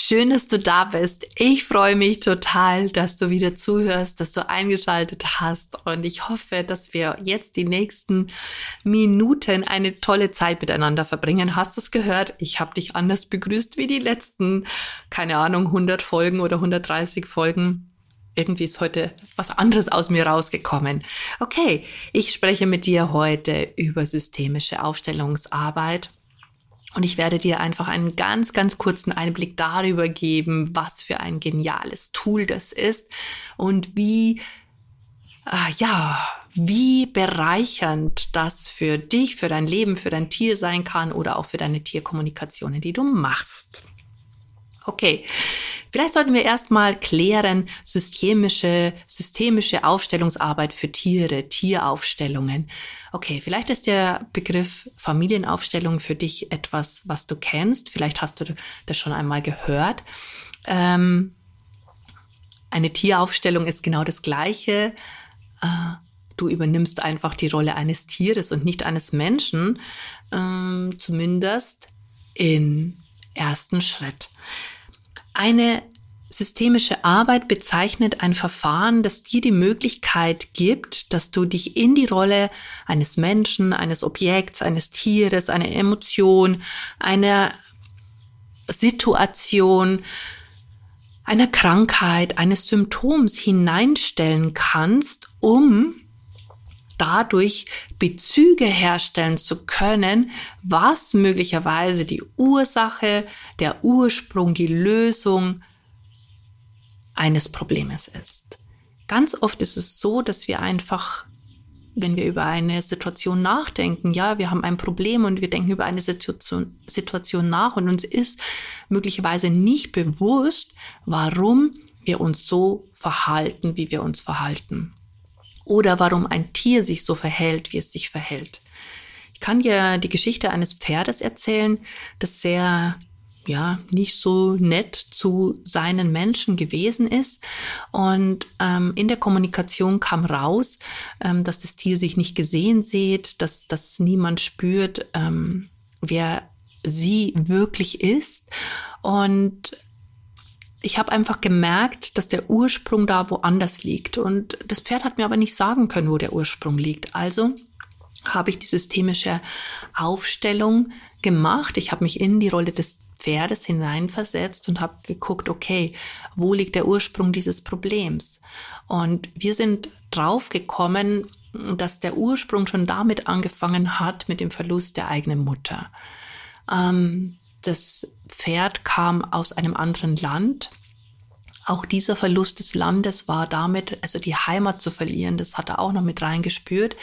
Schön, dass du da bist. Ich freue mich total, dass du wieder zuhörst, dass du eingeschaltet hast und ich hoffe, dass wir jetzt die nächsten Minuten eine tolle Zeit miteinander verbringen. Hast du es gehört? Ich habe dich anders begrüßt wie die letzten, keine Ahnung, 100 Folgen oder 130 Folgen. Irgendwie ist heute was anderes aus mir rausgekommen. Okay, ich spreche mit dir heute über systemische Aufstellungsarbeit und ich werde dir einfach einen ganz, ganz kurzen Einblick darüber geben, was für ein geniales Tool das ist und wie, äh, ja, wie bereichernd das für dich, für dein Leben, für dein Tier sein kann oder auch für deine Tierkommunikationen, die du machst. Okay, vielleicht sollten wir erstmal klären, systemische, systemische Aufstellungsarbeit für Tiere, Tieraufstellungen. Okay, vielleicht ist der Begriff Familienaufstellung für dich etwas, was du kennst. Vielleicht hast du das schon einmal gehört. Ähm, eine Tieraufstellung ist genau das Gleiche. Äh, du übernimmst einfach die Rolle eines Tieres und nicht eines Menschen, ähm, zumindest im ersten Schritt. Eine systemische Arbeit bezeichnet ein Verfahren, das dir die Möglichkeit gibt, dass du dich in die Rolle eines Menschen, eines Objekts, eines Tieres, einer Emotion, einer Situation, einer Krankheit, eines Symptoms hineinstellen kannst, um dadurch Bezüge herstellen zu können, was möglicherweise die Ursache, der Ursprung, die Lösung eines Problems ist. Ganz oft ist es so, dass wir einfach, wenn wir über eine Situation nachdenken, ja, wir haben ein Problem und wir denken über eine Situation, Situation nach und uns ist möglicherweise nicht bewusst, warum wir uns so verhalten, wie wir uns verhalten oder warum ein Tier sich so verhält, wie es sich verhält. Ich kann dir die Geschichte eines Pferdes erzählen, das sehr ja nicht so nett zu seinen Menschen gewesen ist. Und ähm, in der Kommunikation kam raus, ähm, dass das Tier sich nicht gesehen sieht, dass, dass niemand spürt, ähm, wer sie wirklich ist. Und ich habe einfach gemerkt, dass der Ursprung da woanders liegt. Und das Pferd hat mir aber nicht sagen können, wo der Ursprung liegt. Also habe ich die systemische Aufstellung gemacht. Ich habe mich in die Rolle des Pferdes hineinversetzt und habe geguckt, okay, wo liegt der Ursprung dieses Problems? Und wir sind drauf gekommen, dass der Ursprung schon damit angefangen hat, mit dem Verlust der eigenen Mutter. Ähm, das Pferd kam aus einem anderen Land. Auch dieser Verlust des Landes war damit, also die Heimat zu verlieren, das hat er auch noch mit reingespürt.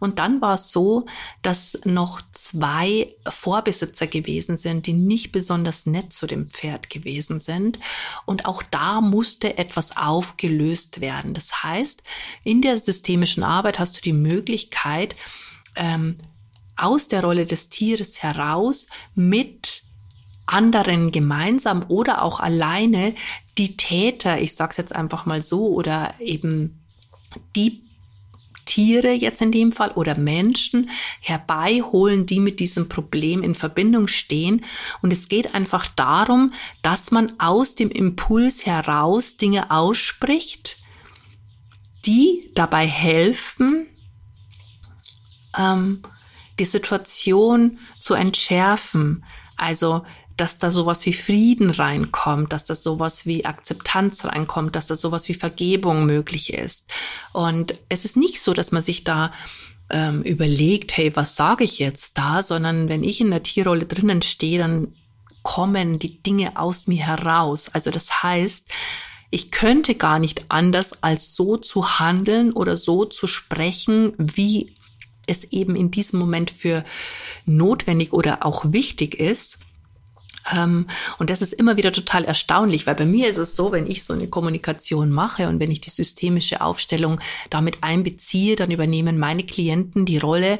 Und dann war es so, dass noch zwei Vorbesitzer gewesen sind, die nicht besonders nett zu dem Pferd gewesen sind. Und auch da musste etwas aufgelöst werden. Das heißt, in der systemischen Arbeit hast du die Möglichkeit, ähm, aus der Rolle des Tieres heraus mit anderen gemeinsam oder auch alleine die Täter, ich sage es jetzt einfach mal so, oder eben die Tiere jetzt in dem Fall oder Menschen herbeiholen, die mit diesem Problem in Verbindung stehen. Und es geht einfach darum, dass man aus dem Impuls heraus Dinge ausspricht, die dabei helfen, ähm, die Situation zu entschärfen. Also dass da sowas wie Frieden reinkommt, dass da sowas wie Akzeptanz reinkommt, dass da sowas wie Vergebung möglich ist. Und es ist nicht so, dass man sich da ähm, überlegt, hey, was sage ich jetzt da, sondern wenn ich in der Tierrolle drinnen stehe, dann kommen die Dinge aus mir heraus. Also das heißt, ich könnte gar nicht anders als so zu handeln oder so zu sprechen, wie es eben in diesem Moment für notwendig oder auch wichtig ist. Ähm, und das ist immer wieder total erstaunlich, weil bei mir ist es so, wenn ich so eine Kommunikation mache und wenn ich die systemische Aufstellung damit einbeziehe, dann übernehmen meine Klienten die Rolle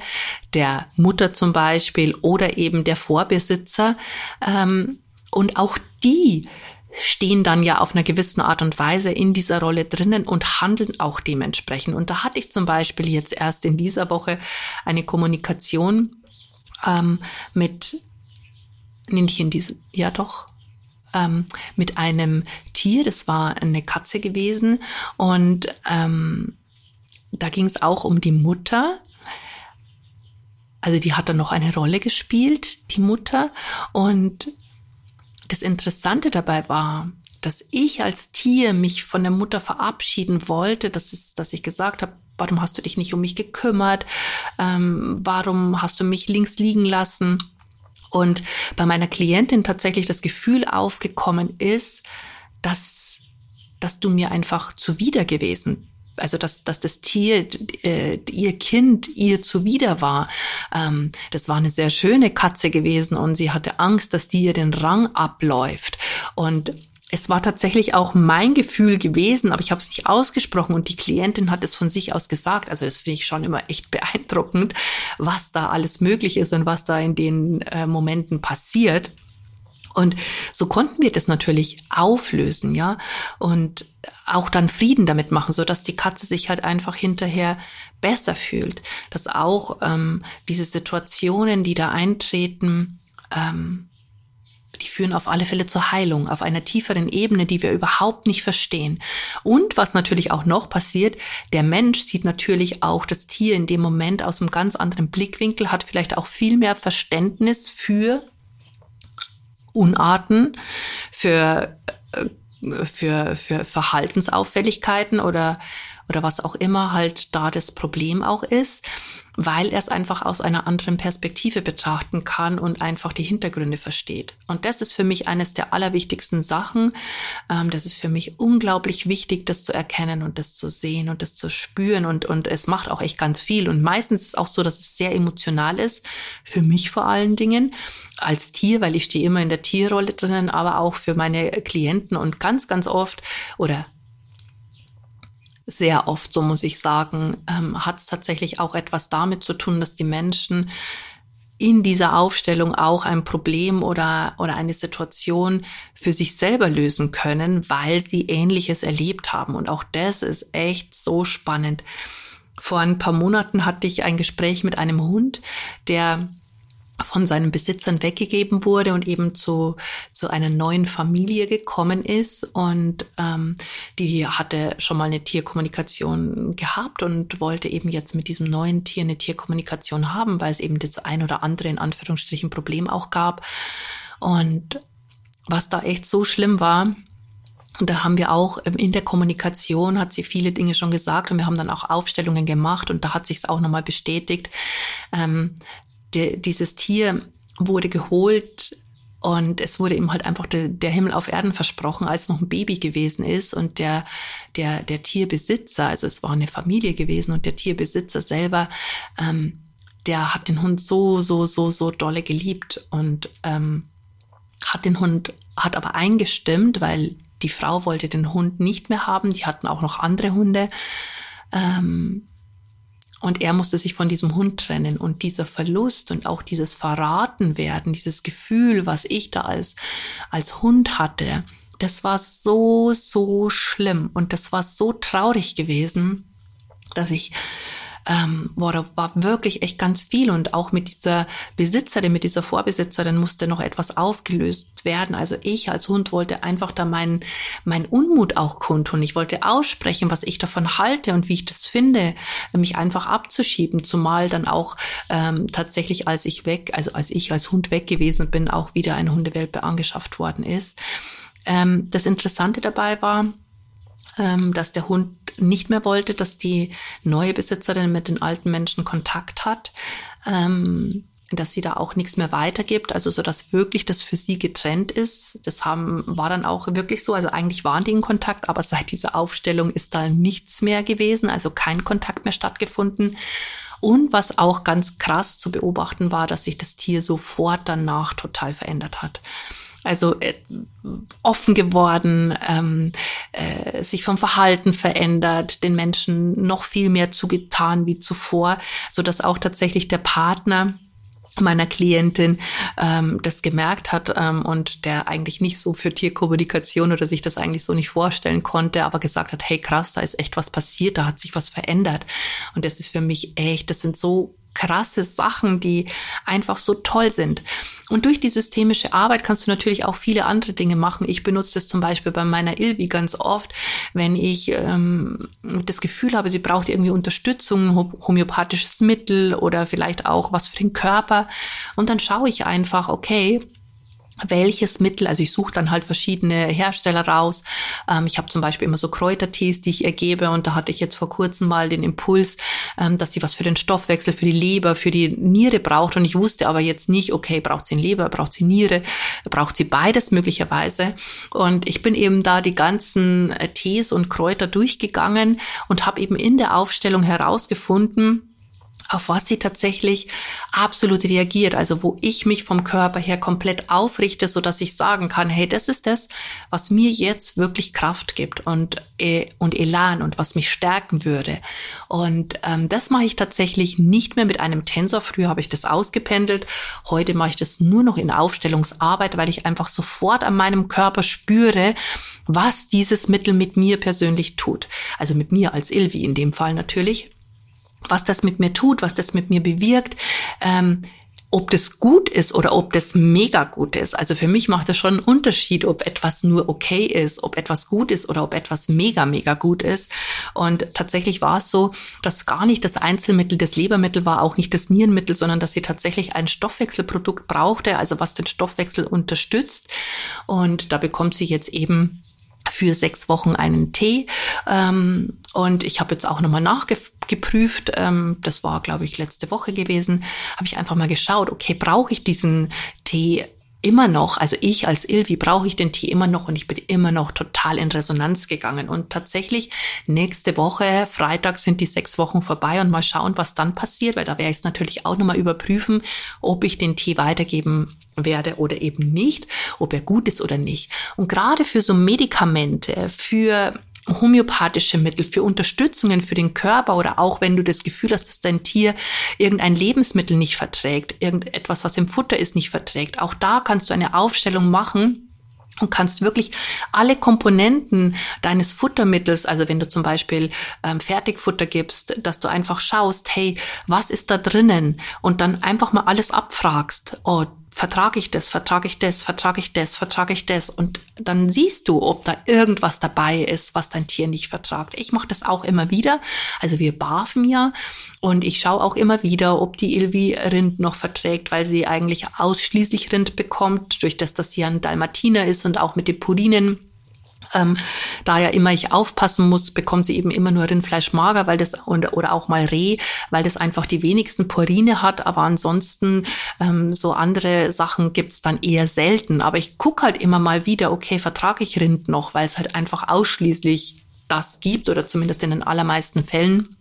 der Mutter zum Beispiel oder eben der Vorbesitzer. Ähm, und auch die stehen dann ja auf einer gewissen Art und Weise in dieser Rolle drinnen und handeln auch dementsprechend. Und da hatte ich zum Beispiel jetzt erst in dieser Woche eine Kommunikation ähm, mit, nicht in diese, ja doch, ähm, mit einem Tier, das war eine Katze gewesen und ähm, da ging es auch um die Mutter. Also die hat dann noch eine Rolle gespielt, die Mutter. Und das Interessante dabei war, dass ich als Tier mich von der Mutter verabschieden wollte, das ist, dass ich gesagt habe, warum hast du dich nicht um mich gekümmert, ähm, warum hast du mich links liegen lassen. Und bei meiner Klientin tatsächlich das Gefühl aufgekommen ist, dass, dass du mir einfach zuwider gewesen also dass, dass das Tier, äh, ihr Kind ihr zuwider war. Ähm, das war eine sehr schöne Katze gewesen und sie hatte Angst, dass die ihr den Rang abläuft. Und es war tatsächlich auch mein Gefühl gewesen, aber ich habe es nicht ausgesprochen und die Klientin hat es von sich aus gesagt. Also das finde ich schon immer echt beeindruckend, was da alles möglich ist und was da in den äh, Momenten passiert. Und so konnten wir das natürlich auflösen, ja, und auch dann Frieden damit machen, so dass die Katze sich halt einfach hinterher besser fühlt, dass auch ähm, diese Situationen, die da eintreten, ähm, die führen auf alle Fälle zur Heilung, auf einer tieferen Ebene, die wir überhaupt nicht verstehen. Und was natürlich auch noch passiert, der Mensch sieht natürlich auch das Tier in dem Moment aus einem ganz anderen Blickwinkel, hat vielleicht auch viel mehr Verständnis für Unarten, für, äh, für, für Verhaltensauffälligkeiten oder, oder was auch immer halt da das Problem auch ist weil er es einfach aus einer anderen Perspektive betrachten kann und einfach die Hintergründe versteht. Und das ist für mich eines der allerwichtigsten Sachen. Ähm, das ist für mich unglaublich wichtig, das zu erkennen und das zu sehen und das zu spüren. Und, und es macht auch echt ganz viel. Und meistens ist es auch so, dass es sehr emotional ist. Für mich vor allen Dingen als Tier, weil ich stehe immer in der Tierrolle drinnen, aber auch für meine Klienten und ganz, ganz oft oder sehr oft, so muss ich sagen, ähm, hat es tatsächlich auch etwas damit zu tun, dass die Menschen in dieser Aufstellung auch ein Problem oder, oder eine Situation für sich selber lösen können, weil sie Ähnliches erlebt haben. Und auch das ist echt so spannend. Vor ein paar Monaten hatte ich ein Gespräch mit einem Hund, der von seinen Besitzern weggegeben wurde und eben zu, zu einer neuen Familie gekommen ist. Und ähm, die hatte schon mal eine Tierkommunikation gehabt und wollte eben jetzt mit diesem neuen Tier eine Tierkommunikation haben, weil es eben das ein oder andere in Anführungsstrichen Problem auch gab. Und was da echt so schlimm war, und da haben wir auch ähm, in der Kommunikation hat sie viele Dinge schon gesagt und wir haben dann auch Aufstellungen gemacht und da hat sich es auch nochmal bestätigt, ähm, der, dieses Tier wurde geholt und es wurde ihm halt einfach de, der Himmel auf Erden versprochen, als noch ein Baby gewesen ist. Und der, der, der Tierbesitzer, also es war eine Familie gewesen und der Tierbesitzer selber, ähm, der hat den Hund so, so, so, so dolle geliebt und ähm, hat den Hund, hat aber eingestimmt, weil die Frau wollte den Hund nicht mehr haben. Die hatten auch noch andere Hunde. Ähm, und er musste sich von diesem Hund trennen. Und dieser Verlust und auch dieses Verratenwerden, dieses Gefühl, was ich da als, als Hund hatte, das war so, so schlimm. Und das war so traurig gewesen, dass ich ähm, boah, da war wirklich echt ganz viel und auch mit dieser Besitzerin, mit dieser Vorbesitzerin musste noch etwas aufgelöst werden. Also ich als Hund wollte einfach da meinen mein Unmut auch kundtun. Ich wollte aussprechen, was ich davon halte und wie ich das finde, mich einfach abzuschieben, zumal dann auch ähm, tatsächlich, als ich weg, also als ich als Hund weg gewesen bin, auch wieder eine Hundewelpe angeschafft worden ist. Ähm, das Interessante dabei war, ähm, dass der Hund nicht mehr wollte, dass die neue Besitzerin mit den alten Menschen Kontakt hat, ähm, dass sie da auch nichts mehr weitergibt, also so dass wirklich das für sie getrennt ist. Das haben, war dann auch wirklich so. Also eigentlich waren die in Kontakt, aber seit dieser Aufstellung ist da nichts mehr gewesen, also kein Kontakt mehr stattgefunden. Und was auch ganz krass zu beobachten war, dass sich das Tier sofort danach total verändert hat. Also äh, offen geworden, ähm, äh, sich vom Verhalten verändert, den Menschen noch viel mehr zugetan wie zuvor, so dass auch tatsächlich der Partner meiner Klientin ähm, das gemerkt hat ähm, und der eigentlich nicht so für Tierkommunikation oder sich das eigentlich so nicht vorstellen konnte, aber gesagt hat, hey krass, da ist echt was passiert, da hat sich was verändert. Und das ist für mich echt, das sind so krasse Sachen, die einfach so toll sind. Und durch die systemische Arbeit kannst du natürlich auch viele andere Dinge machen. Ich benutze das zum Beispiel bei meiner Ilvi ganz oft, wenn ich ähm, das Gefühl habe, sie braucht irgendwie Unterstützung, homöopathisches Mittel oder vielleicht auch was für den Körper. Und dann schaue ich einfach, okay, welches Mittel, also ich suche dann halt verschiedene Hersteller raus. Ähm, ich habe zum Beispiel immer so Kräutertees, die ich ergebe und da hatte ich jetzt vor kurzem mal den Impuls, ähm, dass sie was für den Stoffwechsel, für die Leber, für die Niere braucht und ich wusste aber jetzt nicht, okay, braucht sie Leber, braucht sie Niere, braucht sie beides möglicherweise und ich bin eben da die ganzen äh, Tees und Kräuter durchgegangen und habe eben in der Aufstellung herausgefunden, auf was sie tatsächlich absolut reagiert, also wo ich mich vom Körper her komplett aufrichte, so dass ich sagen kann, hey, das ist das, was mir jetzt wirklich Kraft gibt und äh, und Elan und was mich stärken würde. Und ähm, das mache ich tatsächlich nicht mehr mit einem Tensor. Früher habe ich das ausgependelt, heute mache ich das nur noch in Aufstellungsarbeit, weil ich einfach sofort an meinem Körper spüre, was dieses Mittel mit mir persönlich tut. Also mit mir als Ilvi in dem Fall natürlich was das mit mir tut, was das mit mir bewirkt, ähm, ob das gut ist oder ob das mega gut ist. Also für mich macht es schon einen Unterschied, ob etwas nur okay ist, ob etwas gut ist oder ob etwas mega, mega gut ist. Und tatsächlich war es so, dass gar nicht das Einzelmittel, das Lebermittel war, auch nicht das Nierenmittel, sondern dass sie tatsächlich ein Stoffwechselprodukt brauchte, also was den Stoffwechsel unterstützt. Und da bekommt sie jetzt eben für sechs Wochen einen Tee. Ähm, und ich habe jetzt auch nochmal nachgeprüft, ähm, das war, glaube ich, letzte Woche gewesen, habe ich einfach mal geschaut, okay, brauche ich diesen Tee immer noch, also ich als Ilvi brauche ich den Tee immer noch und ich bin immer noch total in Resonanz gegangen. Und tatsächlich nächste Woche, Freitag sind die sechs Wochen vorbei und mal schauen, was dann passiert, weil da werde ich es natürlich auch nochmal überprüfen, ob ich den Tee weitergeben werde oder eben nicht, ob er gut ist oder nicht. Und gerade für so Medikamente, für homöopathische Mittel, für Unterstützungen für den Körper oder auch wenn du das Gefühl hast, dass dein Tier irgendein Lebensmittel nicht verträgt, irgendetwas, was im Futter ist, nicht verträgt. Auch da kannst du eine Aufstellung machen, und kannst wirklich alle Komponenten deines Futtermittels, also wenn du zum Beispiel ähm, Fertigfutter gibst, dass du einfach schaust, hey, was ist da drinnen? Und dann einfach mal alles abfragst. Oh, vertrage ich das, vertrage ich das, vertrage ich das, vertrage ich das. Und dann siehst du, ob da irgendwas dabei ist, was dein Tier nicht vertragt. Ich mache das auch immer wieder. Also wir barfen ja und ich schaue auch immer wieder, ob die Ilvi Rind noch verträgt, weil sie eigentlich ausschließlich Rind bekommt, durch das, dass sie ein Dalmatiner ist und auch mit den Purinen ähm, da ja immer ich aufpassen muss, bekommt sie eben immer nur Rindfleisch mager, weil das oder, oder auch mal Reh, weil das einfach die wenigsten Purine hat. Aber ansonsten ähm, so andere Sachen gibt's dann eher selten. Aber ich guck halt immer mal wieder, okay, vertrage ich Rind noch, weil es halt einfach ausschließlich das gibt oder zumindest in den allermeisten Fällen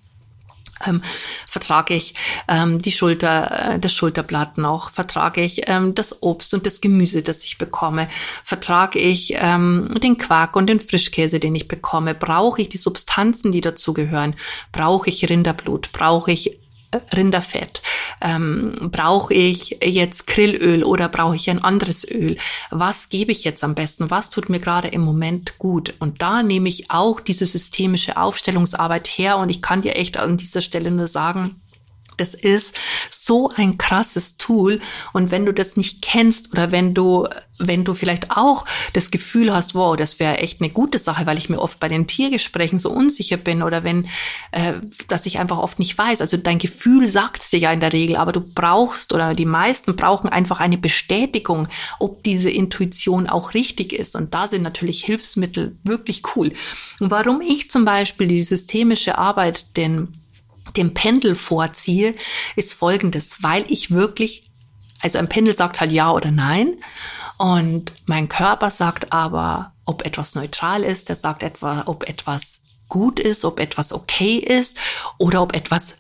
ähm, vertrage ich ähm, die Schulter, äh, das Schulterblatt noch, vertrage ich ähm, das Obst und das Gemüse, das ich bekomme, vertrage ich ähm, den Quark und den Frischkäse, den ich bekomme, brauche ich die Substanzen, die dazugehören, brauche ich Rinderblut, brauche ich Rinderfett? Ähm, brauche ich jetzt Grillöl oder brauche ich ein anderes Öl? Was gebe ich jetzt am besten? Was tut mir gerade im Moment gut? Und da nehme ich auch diese systemische Aufstellungsarbeit her und ich kann dir echt an dieser Stelle nur sagen, das ist so ein krasses Tool. Und wenn du das nicht kennst oder wenn du, wenn du vielleicht auch das Gefühl hast, wow, das wäre echt eine gute Sache, weil ich mir oft bei den Tiergesprächen so unsicher bin oder wenn, äh, dass ich einfach oft nicht weiß. Also dein Gefühl sagt es dir ja in der Regel, aber du brauchst oder die meisten brauchen einfach eine Bestätigung, ob diese Intuition auch richtig ist. Und da sind natürlich Hilfsmittel wirklich cool. Und warum ich zum Beispiel die systemische Arbeit denn dem Pendel vorziehe, ist folgendes, weil ich wirklich, also ein Pendel sagt halt ja oder nein. Und mein Körper sagt aber, ob etwas neutral ist, der sagt etwa, ob etwas gut ist, ob etwas okay ist oder ob etwas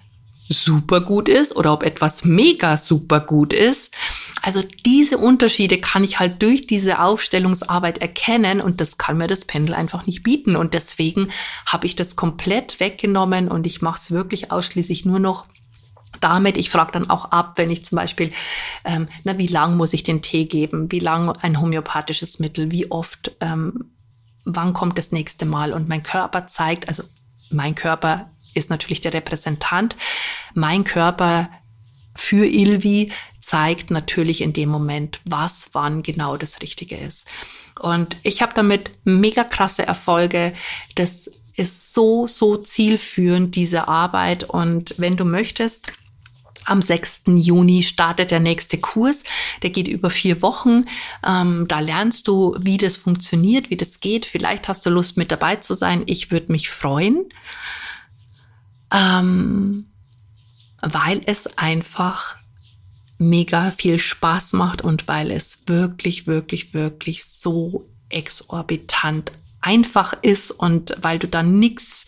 super gut ist oder ob etwas mega super gut ist. Also diese Unterschiede kann ich halt durch diese Aufstellungsarbeit erkennen und das kann mir das Pendel einfach nicht bieten. Und deswegen habe ich das komplett weggenommen und ich mache es wirklich ausschließlich nur noch damit. Ich frage dann auch ab, wenn ich zum Beispiel, ähm, na, wie lang muss ich den Tee geben? Wie lang ein homöopathisches Mittel? Wie oft? Ähm, wann kommt das nächste Mal? Und mein Körper zeigt, also mein Körper ist natürlich der Repräsentant. Mein Körper für Ilvi zeigt natürlich in dem Moment, was wann genau das Richtige ist. Und ich habe damit mega krasse Erfolge. Das ist so, so zielführend, diese Arbeit. Und wenn du möchtest, am 6. Juni startet der nächste Kurs. Der geht über vier Wochen. Ähm, da lernst du, wie das funktioniert, wie das geht. Vielleicht hast du Lust, mit dabei zu sein. Ich würde mich freuen, ähm, weil es einfach mega viel Spaß macht und weil es wirklich, wirklich, wirklich so exorbitant einfach ist und weil du dann nichts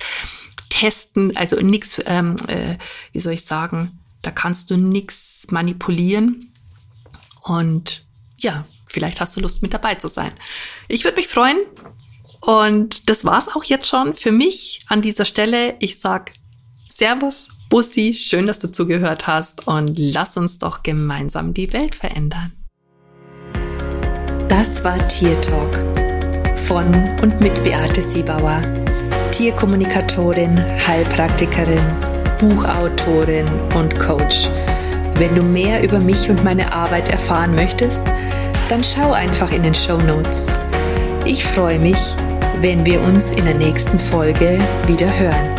testen, also nichts, ähm, äh, wie soll ich sagen, da kannst du nichts manipulieren. Und ja, vielleicht hast du Lust mit dabei zu sein. Ich würde mich freuen. Und das war's auch jetzt schon für mich an dieser Stelle. Ich sag Servus Bussi, schön, dass du zugehört hast und lass uns doch gemeinsam die Welt verändern. Das war Tier Talk von und mit Beate Siebauer, Tierkommunikatorin, Heilpraktikerin, Buchautorin und Coach. Wenn du mehr über mich und meine Arbeit erfahren möchtest, dann schau einfach in den Show Notes. Ich freue mich, wenn wir uns in der nächsten Folge wieder hören.